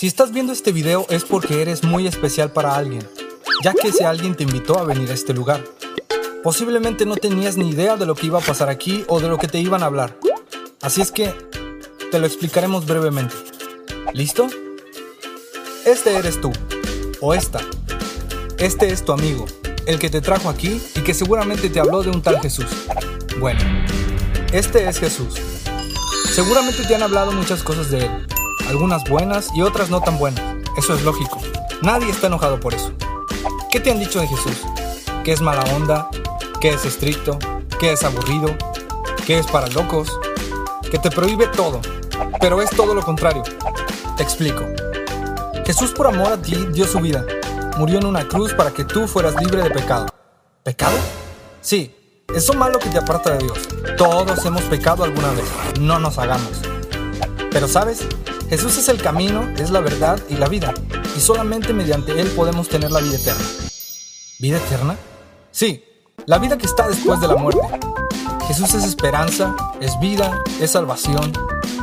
Si estás viendo este video es porque eres muy especial para alguien, ya que ese alguien te invitó a venir a este lugar. Posiblemente no tenías ni idea de lo que iba a pasar aquí o de lo que te iban a hablar. Así es que te lo explicaremos brevemente. ¿Listo? Este eres tú, o esta. Este es tu amigo, el que te trajo aquí y que seguramente te habló de un tal Jesús. Bueno, este es Jesús. Seguramente te han hablado muchas cosas de él, algunas buenas y otras no tan buenas. Eso es lógico. Nadie está enojado por eso. ¿Qué te han dicho de Jesús? ¿Que es mala onda? ¿Que es estricto? ¿Que es aburrido? ¿Que es para locos? ¿Que te prohíbe todo? Pero es todo lo contrario. Te explico. Jesús por amor a ti dio su vida. Murió en una cruz para que tú fueras libre de pecado. ¿Pecado? Sí, eso malo que te aparta de Dios. Todos hemos pecado alguna vez. No nos hagamos. Pero sabes, Jesús es el camino, es la verdad y la vida, y solamente mediante Él podemos tener la vida eterna. ¿Vida eterna? Sí, la vida que está después de la muerte. Jesús es esperanza, es vida, es salvación.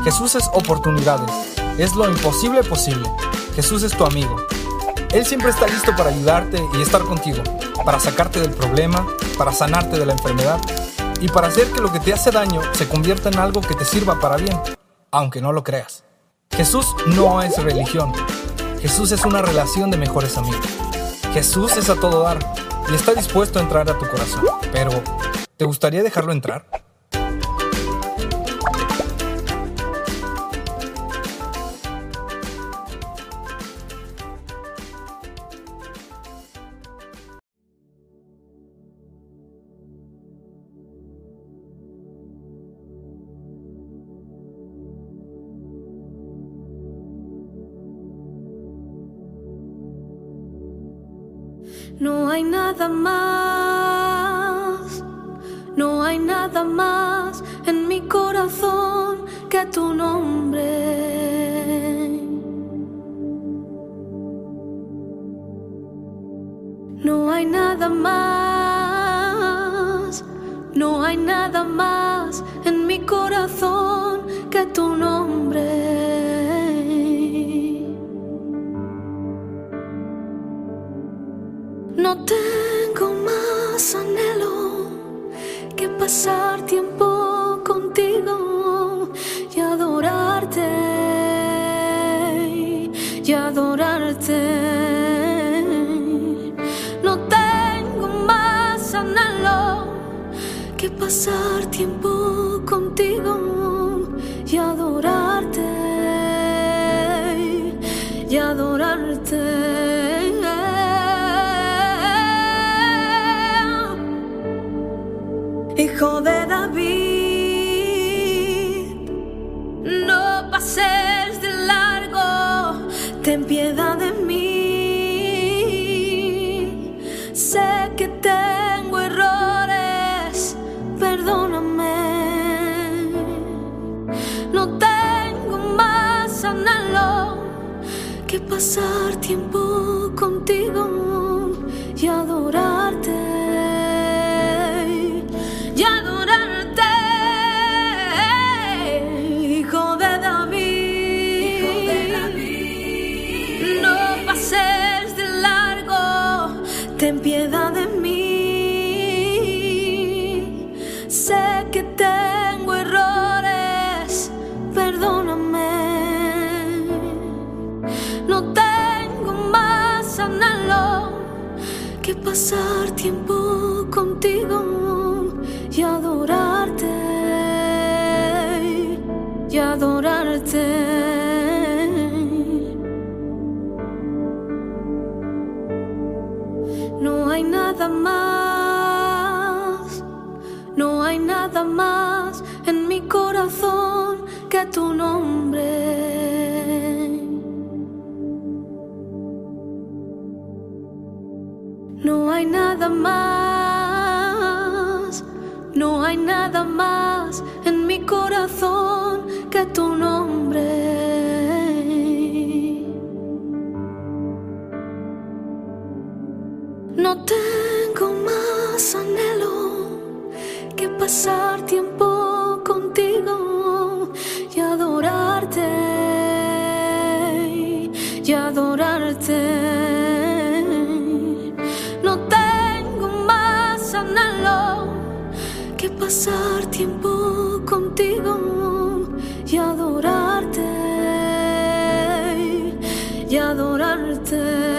Jesús es oportunidades, es lo imposible posible. Jesús es tu amigo. Él siempre está listo para ayudarte y estar contigo, para sacarte del problema, para sanarte de la enfermedad y para hacer que lo que te hace daño se convierta en algo que te sirva para bien, aunque no lo creas. Jesús no es religión. Jesús es una relación de mejores amigos. Jesús es a todo dar y está dispuesto a entrar a tu corazón. Pero, ¿te gustaría dejarlo entrar? No hay nada más, no hay nada más en mi corazón que tu nombre. No hay nada más, no hay nada más que pasar tiempo contigo y adorarte y adorarte. Hijo de David, no pases de largo, ten piedad pasar tiempo contigo y adorarte y adorarte, hijo de David. No pases de largo, ten piedad de que pasar tiempo contigo y adorarte y adorarte. No hay nada más, no hay nada más en mi corazón que tu nombre. más, no hay nada más en mi corazón que tu nombre. No tengo más anhelo que pasar tiempo contigo y adorarte y adorarte. pasar tiempo contigo y adorarte y adorarte.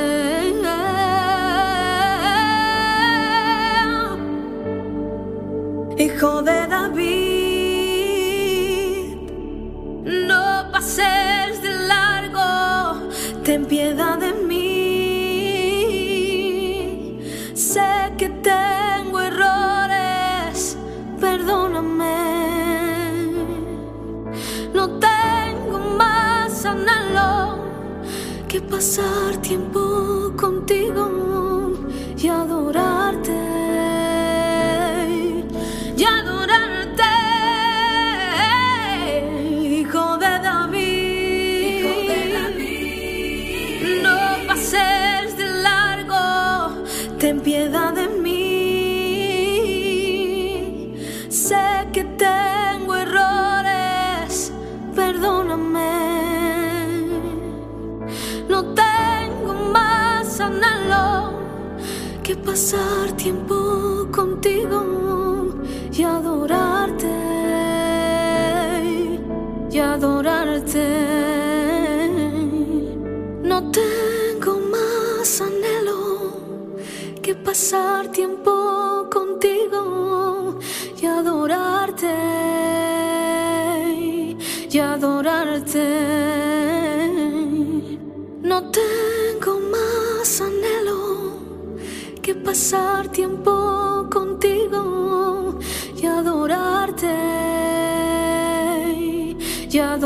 Hijo de David. pasar tiempo contigo. sánalo que pasar tiempo contigo y adorarte y adorarte. No tengo más anhelo que pasar tiempo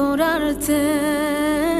dur artık.